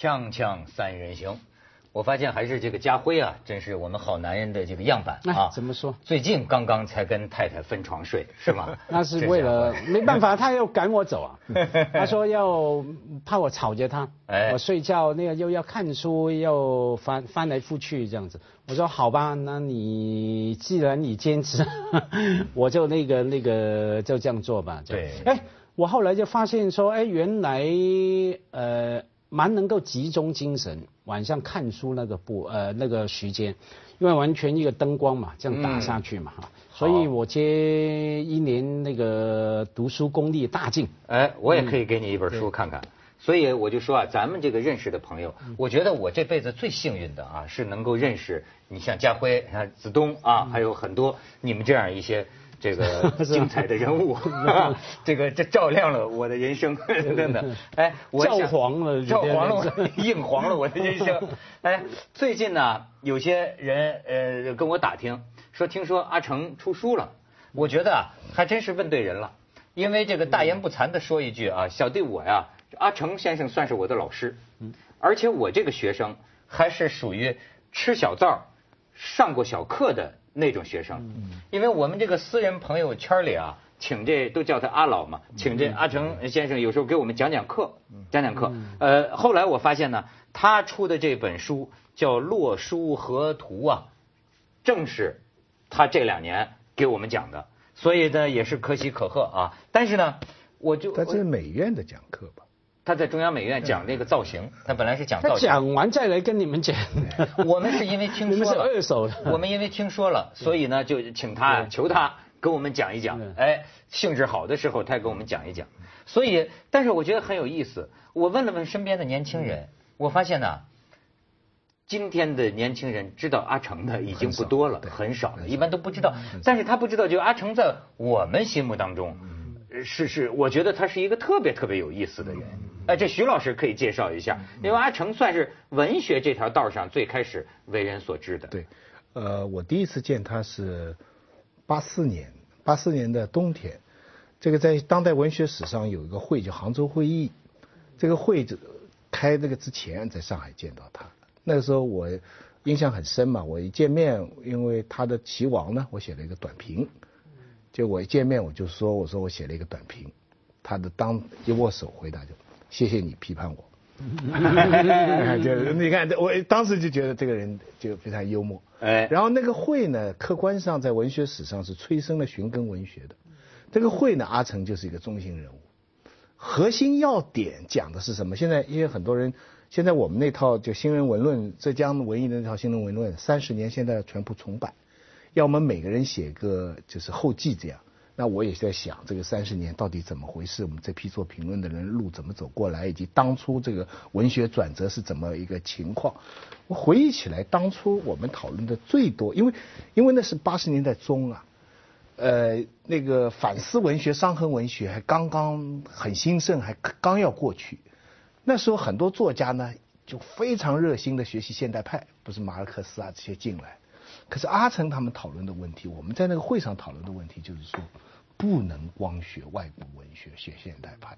锵锵三人行，我发现还是这个家辉啊，真是我们好男人的这个样板啊。怎么说？最近刚刚才跟太太分床睡，是吗？那是为了没办法，他要赶我走啊。他说要怕我吵着他，我睡觉那个又要看书，又翻翻来覆去这样子。我说好吧，那你既然你坚持，我就那个那个就这样做吧。对。哎，我后来就发现说，哎，原来呃。蛮能够集中精神，晚上看书那个不呃那个时间，因为完全一个灯光嘛，这样打下去嘛哈，所以我接一年那个读书功力大进。哎，我也可以给你一本书看看。所以我就说啊，咱们这个认识的朋友，我觉得我这辈子最幸运的啊，是能够认识你像家辉、像子东啊，还有很多你们这样一些。这个 精彩的人物，这个这照亮了我的人生，真的。哎，照黄了，照黄了，映黄了我的人生。哎，最近呢，有些人呃跟我打听，说听说阿成出书了。我觉得啊，还真是问对人了。因为这个大言不惭的说一句啊，小弟我呀，阿成先生算是我的老师，而且我这个学生还是属于吃小灶、上过小课的。那种学生，因为我们这个私人朋友圈里啊，请这都叫他阿老嘛，请这阿成先生有时候给我们讲讲课，讲讲课。呃，后来我发现呢，他出的这本书叫《洛书河图》啊，正是他这两年给我们讲的，所以呢也是可喜可贺啊。但是呢，我就他这是美院的讲课吧？他在中央美院讲那个造型，他本来是讲造型。讲完再来跟你们讲。我们是因为听说了，二手的。我们因为听说了，所以呢就请他求他跟我们讲一讲。哎，兴致好的时候他给我们讲一讲。所以，但是我觉得很有意思。我问了问身边的年轻人，我发现呢，今天的年轻人知道阿成的已经不多了，很少了，一般都不知道。但是他不知道，就阿成在我们心目当中。是是，我觉得他是一个特别特别有意思的人。哎，这徐老师可以介绍一下，因为阿成算是文学这条道上最开始为人所知的。对，呃，我第一次见他是八四年，八四年的冬天，这个在当代文学史上有一个会叫杭州会议，这个会开这个之前在上海见到他，那个时候我印象很深嘛，我一见面，因为他的棋王呢，我写了一个短评。就我一见面我就说我说我写了一个短评，他的当一握手回答就谢谢你批判我，就你看我当时就觉得这个人就非常幽默，哎，然后那个会呢客观上在文学史上是催生了寻根文学的，这个会呢阿成就是一个中心人物，核心要点讲的是什么？现在因为很多人现在我们那套就新人文论浙江文艺的那套新人文论三十年现在全部重版。要我们每个人写个就是后记这样，那我也在想这个三十年到底怎么回事？我们这批做评论的人路怎么走过来，以及当初这个文学转折是怎么一个情况？我回忆起来，当初我们讨论的最多，因为因为那是八十年代中啊，呃，那个反思文学、伤痕文学还刚刚很兴盛，还刚要过去。那时候很多作家呢就非常热心的学习现代派，不是马尔克斯啊这些进来。可是阿成他们讨论的问题，我们在那个会上讨论的问题就是说，不能光学外国文学学现代派。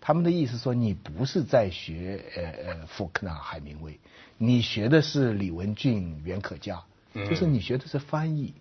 他们的意思说，你不是在学呃呃福克纳、海明威，你学的是李文俊、袁可嘉，就是你学的是翻译。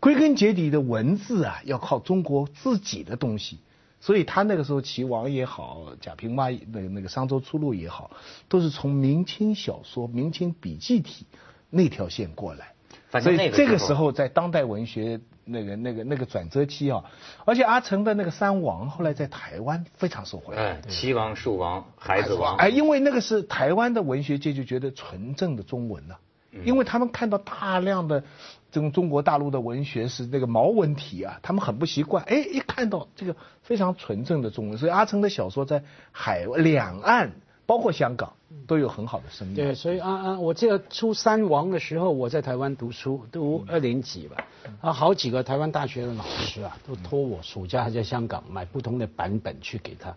归根结底的文字啊，要靠中国自己的东西。所以他那个时候齐王也好，贾平凹那个那个商周出路也好，都是从明清小说、明清笔记体那条线过来。所以这个时候，在当代文学那个那个那个转折期啊，而且阿成的那个三王后来在台湾非常受欢迎，哎，齐王、树王、孩子王，哎，因为那个是台湾的文学界就觉得纯正的中文了，因为他们看到大量的这种中国大陆的文学是那个毛文体啊，他们很不习惯，哎，一看到这个非常纯正的中文，所以阿成的小说在海两岸。包括香港都有很好的生意。对，所以啊啊，我记得初三王的时候，我在台湾读书，读二年级吧。啊，好几个台湾大学的老师啊，都托我暑假在香港买不同的版本去给他。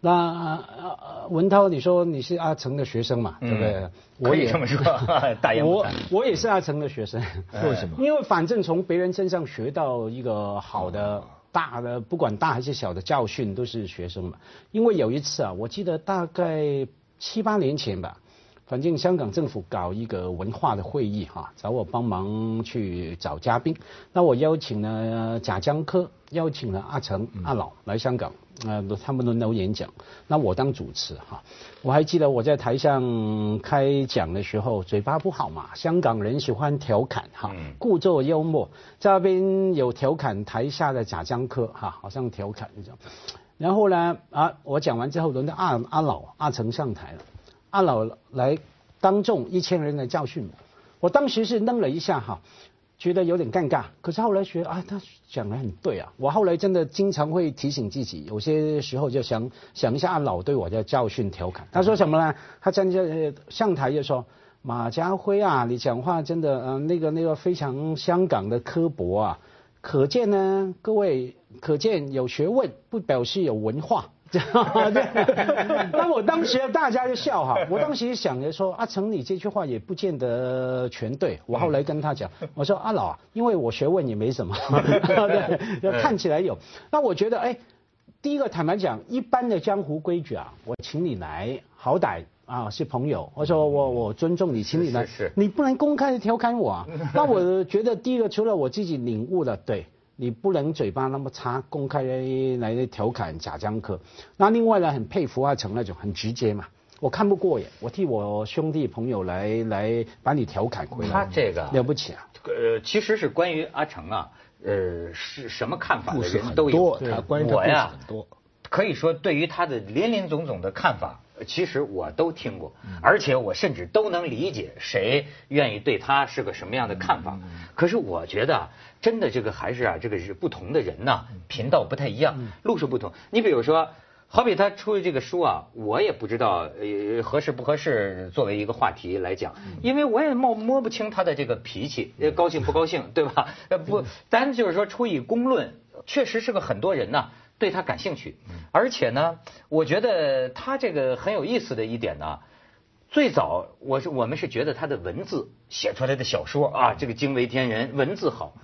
那文涛，你说你是阿成的学生嘛？对不对？我也这么说。大言我我也是阿成的学生。为什么？因为反正从别人身上学到一个好的。大的不管大还是小的教训都是学生嘛。因为有一次啊，我记得大概七八年前吧，反正香港政府搞一个文化的会议哈，找我帮忙去找嘉宾。那我邀请了贾樟柯，邀请了阿成、阿老来香港，呃，他们轮流演讲。那我当主持哈。我还记得我在台上开讲的时候，嘴巴不好嘛，香港人喜欢调侃哈，故作幽默。这边有调侃台下的贾樟柯哈，好像调侃那种。然后呢啊，我讲完之后，轮到阿阿老阿成上台了。阿老来当众一千人来教训我，我当时是愣了一下哈，觉得有点尴尬。可是后来觉得啊，他讲的很对啊。我后来真的经常会提醒自己，有些时候就想想一下阿老对我的教训调侃。他说什么呢？他站在上台就说：“马家辉啊，你讲话真的嗯，那个那个非常香港的刻薄啊，可见呢，各位可见有学问不表示有文化。”对，那我当时大家就笑哈，我当时想着说阿成你这句话也不见得全对，我后来跟他讲，我说阿老，因为我学问也没什么，对，看起来有，那我觉得哎，第一个坦白讲，一般的江湖规矩啊，我请你来，好歹啊是朋友，我说我我尊重你，请你来，你不能公开的调侃我啊，那我觉得第一个除了我自己领悟了，对。你不能嘴巴那么差，公开来调侃贾樟柯。那另外呢，很佩服阿成那种很直接嘛，我看不过眼，我替我兄弟朋友来来把你调侃回来。他这个了不起啊！呃，其实是关于阿成啊，呃，是什么看法的人都有。他关于我呀，很多。可以说，对于他的林林总总的看法，其实我都听过，而且我甚至都能理解谁愿意对他是个什么样的看法。可是我觉得。真的，这个还是啊，这个是不同的人呐，频道不太一样，路数不同。你比如说，好比他出的这个书啊，我也不知道呃合适不合适作为一个话题来讲，因为我也摸摸不清他的这个脾气，高兴不高兴，对吧？呃不，咱就是说出以公论，确实是个很多人呐对他感兴趣，而且呢，我觉得他这个很有意思的一点呢。最早我是我们是觉得他的文字写出来的小说啊，这个惊为天人，文字好。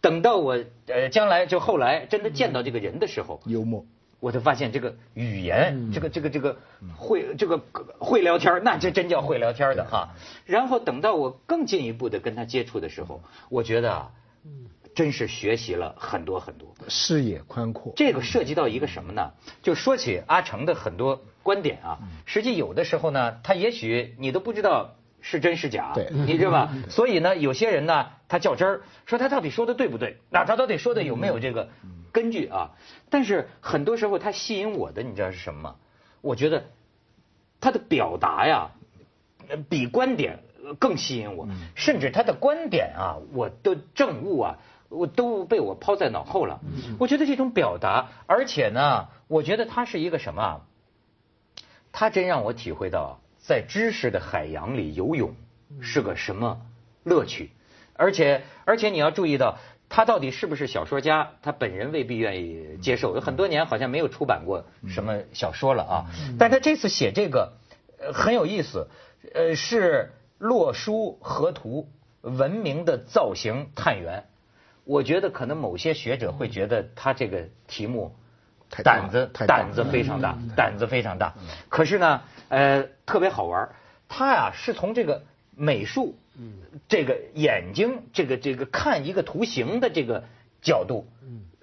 等到我呃将来就后来真的见到这个人的时候，幽默，我就发现这个语言，这个这个这个会这个会聊天，那这真叫会聊天的哈。然后等到我更进一步的跟他接触的时候，我觉得啊，真是学习了很多很多，视野宽阔。这个涉及到一个什么呢？就说起阿成的很多。观点啊，实际有的时候呢，他也许你都不知道是真是假，你知道吧？所以呢，有些人呢，他较真儿，说他到底说的对不对？那他到底说的有没有这个根据啊？但是很多时候他吸引我的，你知道是什么吗？我觉得他的表达呀，比观点更吸引我，甚至他的观点啊，我的政务啊，我都被我抛在脑后了。我觉得这种表达，而且呢，我觉得他是一个什么？他真让我体会到，在知识的海洋里游泳是个什么乐趣，而且而且你要注意到，他到底是不是小说家，他本人未必愿意接受。有很多年好像没有出版过什么小说了啊，但他这次写这个很有意思，呃，是洛书河图文明的造型探源。我觉得可能某些学者会觉得他这个题目。胆子胆子非常大，胆子非常大。可是呢，呃，特别好玩。他呀是从这个美术，这个眼睛，这个这个看一个图形的这个角度，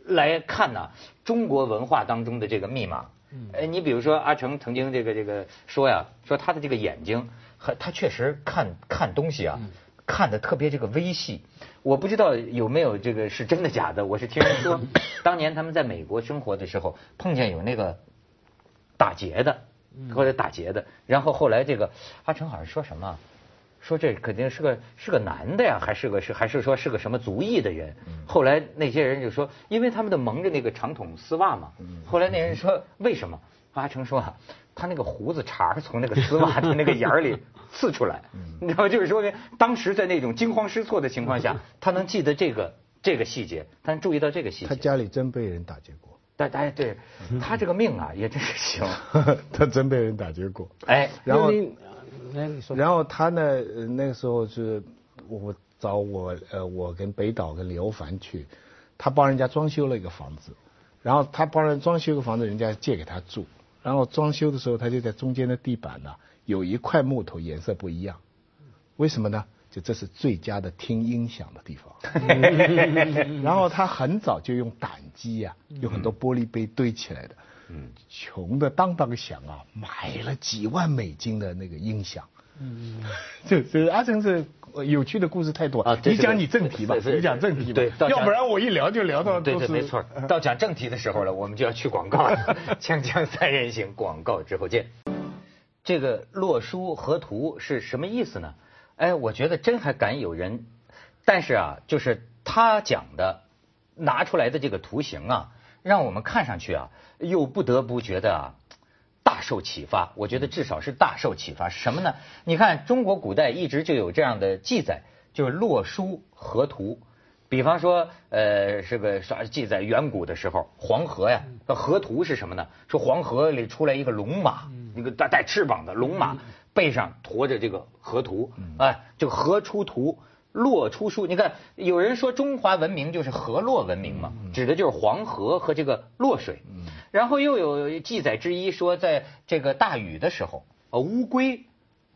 来看呢中国文化当中的这个密码。呃，你比如说阿成曾经这个这个说呀，说他的这个眼睛，和他确实看看东西啊。看的特别这个微细，我不知道有没有这个是真的假的。我是听人说，当年他们在美国生活的时候，碰见有那个打劫的，或者打劫的，然后后来这个阿成好像说什么，说这肯定是个是个男的呀，还是个是还是说是个什么族裔的人？后来那些人就说，因为他们的蒙着那个长筒丝袜嘛。后来那人说为什么？阿成说啊，他那个胡子茬从那个丝袜的那个眼儿里。刺出来，你知道，就是说明当时在那种惊慌失措的情况下，他能记得这个这个细节，他能注意到这个细节。他家里真被人打劫过。但哎，对他这个命啊，也真是行。他真被人打劫过。哎，然后，然后他呢，那个时候是我找我呃，我跟北岛跟刘凡去，他帮人家装修了一个房子，然后他帮人装修个房子，人家借给他住，然后装修的时候，他就在中间的地板呢。有一块木头颜色不一样，为什么呢？就这是最佳的听音响的地方。然后他很早就用胆机呀，有很多玻璃杯堆起来的，穷的当当响啊，买了几万美金的那个音响。嗯，就就阿成是有趣的故事太多啊。你讲你正题吧，你讲正题吧。对，要不然我一聊就聊到对对没错。到讲正题的时候了，我们就要去广告了。锵锵三人行，广告之后见。这个洛书河图是什么意思呢？哎，我觉得真还敢有人，但是啊，就是他讲的拿出来的这个图形啊，让我们看上去啊，又不得不觉得啊。大受启发，我觉得至少是大受启发。什么呢？你看，中国古代一直就有这样的记载，就是洛书河图。比方说，呃，这个啥记载？远古的时候，黄河呀，河图是什么呢？说黄河里出来一个龙马，一个带带翅膀的龙马，背上驮着这个河图，哎，就河出图，洛出书。你看，有人说中华文明就是河洛文明嘛，指的就是黄河和这个洛水。然后又有记载之一说，在这个大禹的时候，呃，乌龟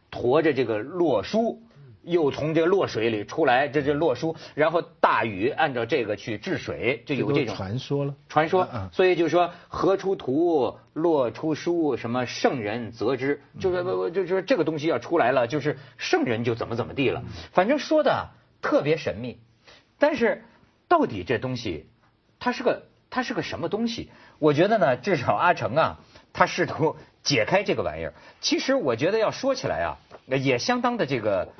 驮着这个洛书，又从这个洛水里出来，这这洛书，然后大禹按照这个去治水，就有这种传说了。传说，所以就说河出图，洛出书，什么圣人则之，就是不不，就是这个东西要出来了，就是圣人就怎么怎么地了，反正说的特别神秘。但是到底这东西，它是个。它是个什么东西？我觉得呢，至少阿成啊，他试图解开这个玩意儿。其实我觉得要说起来啊，也相当的这个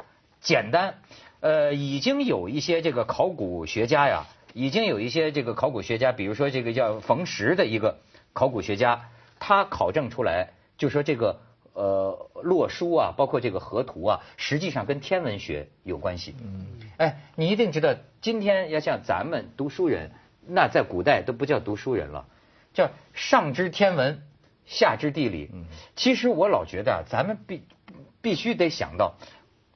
简单。呃，已经有一些这个考古学家呀，已经有一些这个考古学家，比如说这个叫冯石的一个考古学家，他考证出来，就说这个呃洛书啊，包括这个河图啊，实际上跟天文学有关系。嗯。哎，你一定知道，今天要像咱们读书人。那在古代都不叫读书人了，叫上知天文，下知地理。其实我老觉得啊，咱们必必须得想到，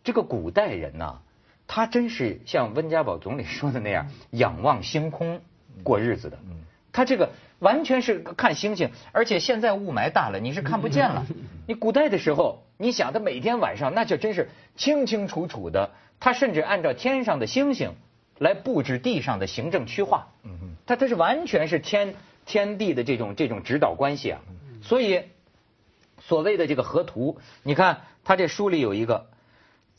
这个古代人呐，他真是像温家宝总理说的那样，仰望星空过日子的。他这个完全是看星星，而且现在雾霾大了，你是看不见了。你古代的时候，你想他每天晚上那就真是清清楚楚的，他甚至按照天上的星星。来布置地上的行政区划，嗯嗯，它它是完全是天天地的这种这种指导关系啊，所以所谓的这个河图，你看他这书里有一个，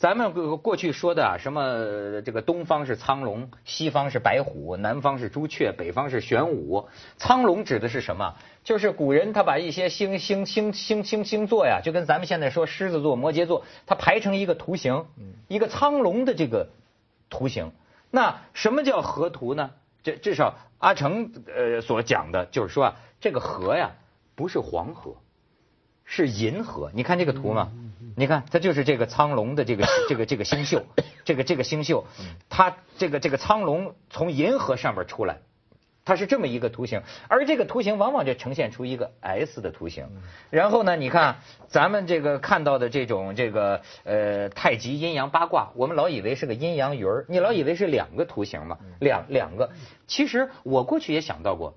咱们过去说的啊，什么这个东方是苍龙，西方是白虎，南方是朱雀，北方是玄武。苍龙指的是什么？就是古人他把一些星星星星星星座呀，就跟咱们现在说狮子座、摩羯座，它排成一个图形，一个苍龙的这个图形。那什么叫河图呢？这至少阿成呃所讲的就是说啊，这个河呀不是黄河，是银河。你看这个图吗？你看它就是这个苍龙的这个 这个这个星宿，这个这个星宿，它这个这个苍龙从银河上面出来。它是这么一个图形，而这个图形往往就呈现出一个 S 的图形。然后呢，你看咱们这个看到的这种这个呃太极阴阳八卦，我们老以为是个阴阳鱼儿，你老以为是两个图形嘛，两两个。其实我过去也想到过，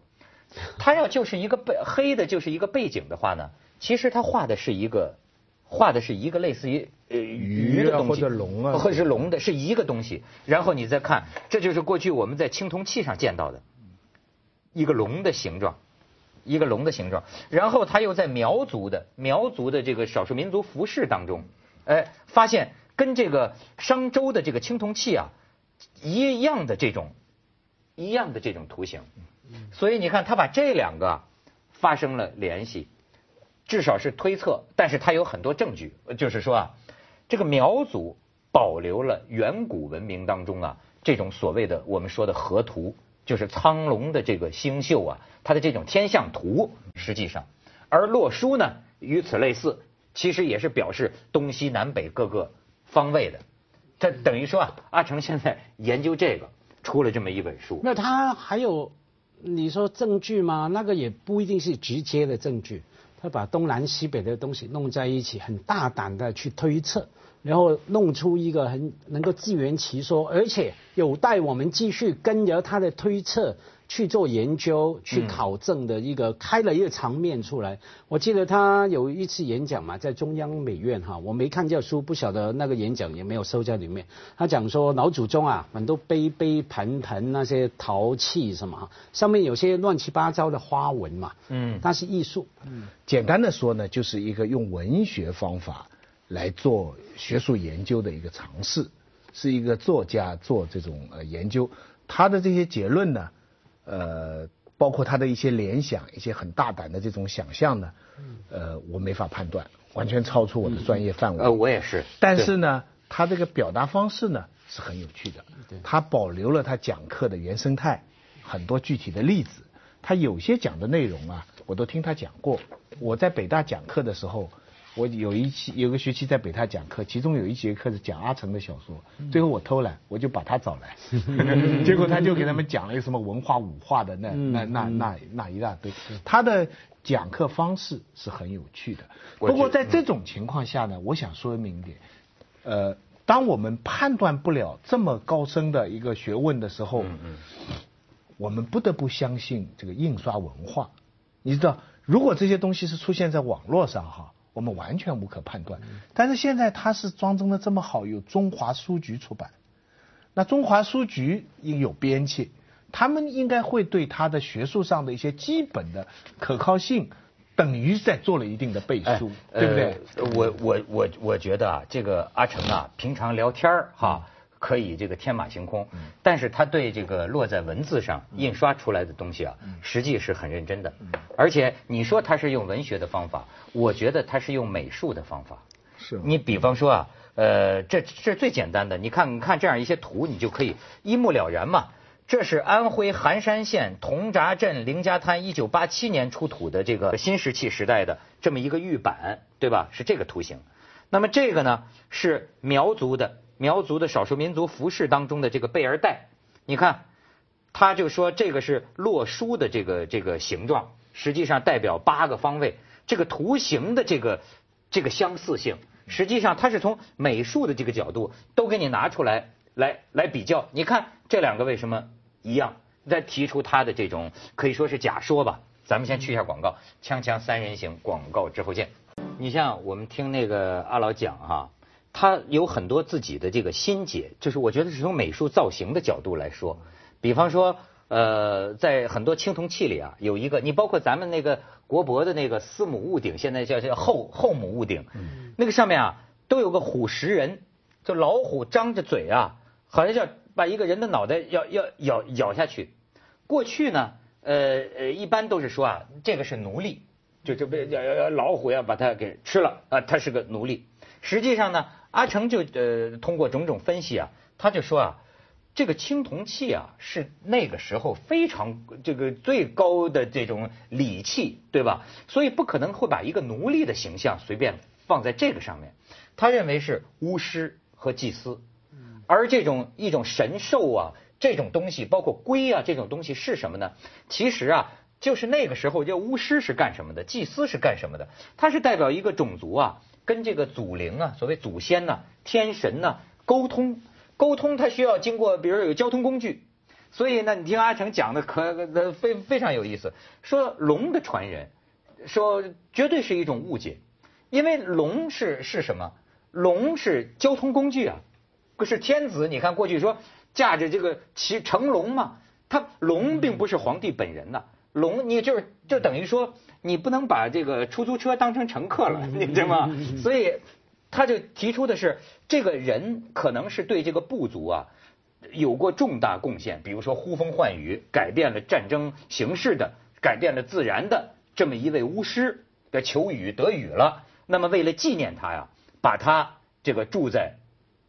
它要就是一个背黑的，就是一个背景的话呢，其实他画的是一个画的是一个类似于呃鱼的东西，或者龙啊，或者是龙的，是一个东西。然后你再看，这就是过去我们在青铜器上见到的。一个龙的形状，一个龙的形状，然后他又在苗族的苗族的这个少数民族服饰当中，哎，发现跟这个商周的这个青铜器啊一样的这种一样的这种图形，所以你看他把这两个发生了联系，至少是推测，但是他有很多证据，就是说啊，这个苗族保留了远古文明当中啊这种所谓的我们说的河图。就是苍龙的这个星宿啊，它的这种天象图，实际上，而洛书呢，与此类似，其实也是表示东西南北各个方位的。这等于说啊，阿成现在研究这个，出了这么一本书。那他还有你说证据吗？那个也不一定是直接的证据。他把东南西北的东西弄在一起，很大胆的去推测，然后弄出一个很能够自圆其说，而且有待我们继续跟着他的推测。去做研究、去考证的一个开了一个场面出来。我记得他有一次演讲嘛，在中央美院哈，我没看这书，不晓得那个演讲也没有收在里面。他讲说老祖宗啊，很多杯杯盘盘那些陶器什么，上面有些乱七八糟的花纹嘛，嗯，它是艺术。嗯，简单的说呢，就是一个用文学方法来做学术研究的一个尝试，是一个作家做这种呃研究，他的这些结论呢。呃，包括他的一些联想，一些很大胆的这种想象呢，呃，我没法判断，完全超出我的专业范围。呃，我也是。但是呢，他这个表达方式呢是很有趣的，他保留了他讲课的原生态，很多具体的例子。他有些讲的内容啊，我都听他讲过。我在北大讲课的时候。我有一期有个学期在北大讲课，其中有一节课是讲阿城的小说，最后我偷懒，我就把他找来，结果他就给他们讲了一个什么文化武化的那那那那那一大堆，他的讲课方式是很有趣的。不过在这种情况下呢，我想说明一点，呃，当我们判断不了这么高深的一个学问的时候，我们不得不相信这个印刷文化。你知道，如果这些东西是出现在网络上哈。我们完全无可判断，但是现在他是装帧的这么好，有中华书局出版，那中华书局应有编辑，他们应该会对他的学术上的一些基本的可靠性，等于在做了一定的背书，对不对？我我我我觉得啊，这个阿成啊，平常聊天儿哈。可以这个天马行空，但是他对这个落在文字上印刷出来的东西啊，实际是很认真的。而且你说他是用文学的方法，我觉得他是用美术的方法。是。你比方说啊，呃，这这最简单的，你看，你看这样一些图，你就可以一目了然嘛。这是安徽含山县铜闸镇凌家滩一九八七年出土的这个新石器时代的这么一个玉板，对吧？是这个图形。那么这个呢，是苗族的。苗族的少数民族服饰当中的这个贝儿带，你看，他就说这个是洛书的这个这个形状，实际上代表八个方位。这个图形的这个这个相似性，实际上它是从美术的这个角度都给你拿出来来来比较。你看这两个为什么一样？再提出他的这种可以说是假说吧。咱们先去一下广告，锵锵三人行广告之后见。你像我们听那个阿老讲哈。他有很多自己的这个心结，就是我觉得是从美术造型的角度来说，比方说，呃，在很多青铜器里啊，有一个，你包括咱们那个国博的那个司母戊鼎，现在叫叫后后母戊鼎，那个上面啊都有个虎食人，就老虎张着嘴啊，好像要把一个人的脑袋要要咬咬下去。过去呢，呃呃，一般都是说啊，这个是奴隶，就就被要要要老虎要把它给吃了啊，它是个奴隶。实际上呢。阿成就呃通过种种分析啊，他就说啊，这个青铜器啊是那个时候非常这个最高的这种礼器，对吧？所以不可能会把一个奴隶的形象随便放在这个上面。他认为是巫师和祭司，而这种一种神兽啊，这种东西包括龟啊这种东西是什么呢？其实啊，就是那个时候叫巫师是干什么的，祭司是干什么的？它是代表一个种族啊。跟这个祖灵啊，所谓祖先呐、天神呐沟通，沟通它需要经过，比如有交通工具，所以呢，你听阿成讲的可非非常有意思，说龙的传人，说绝对是一种误解，因为龙是是什么？龙是交通工具啊，不是天子。你看过去说驾着这个骑乘龙嘛，他龙并不是皇帝本人呐，龙你就是就等于说。你不能把这个出租车当成乘客了，你知道吗？所以他就提出的是，这个人可能是对这个部族啊有过重大贡献，比如说呼风唤雨，改变了战争形势的，改变了自然的这么一位巫师，的求雨得雨了。那么为了纪念他呀，把他这个住在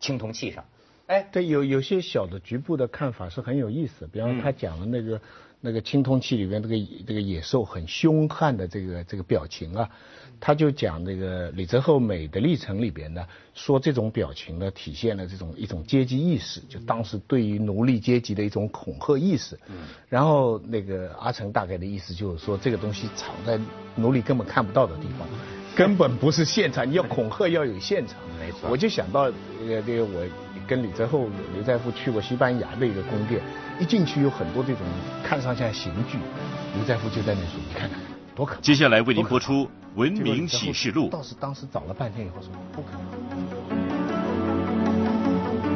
青铜器上。哎，对，有有些小的局部的看法是很有意思，比方他讲的那个。那个青铜器里面这个这个野兽很凶悍的这个这个表情啊，他就讲那个李泽厚《美的历程》里边呢，说这种表情呢体现了这种一种阶级意识，就当时对于奴隶阶级的一种恐吓意识。嗯。然后那个阿成大概的意思就是说，这个东西藏在奴隶根本看不到的地方。根本不是现场，你要恐吓要有现场。没错。我就想到那个那个我跟李泽厚、刘在富去过西班牙的一个宫殿，一进去有很多这种看上去像刑具，刘在富就在那说：“你看看多可怕。”接下来为您播出《文明启示录》。倒是当时找了半天以后说不可能。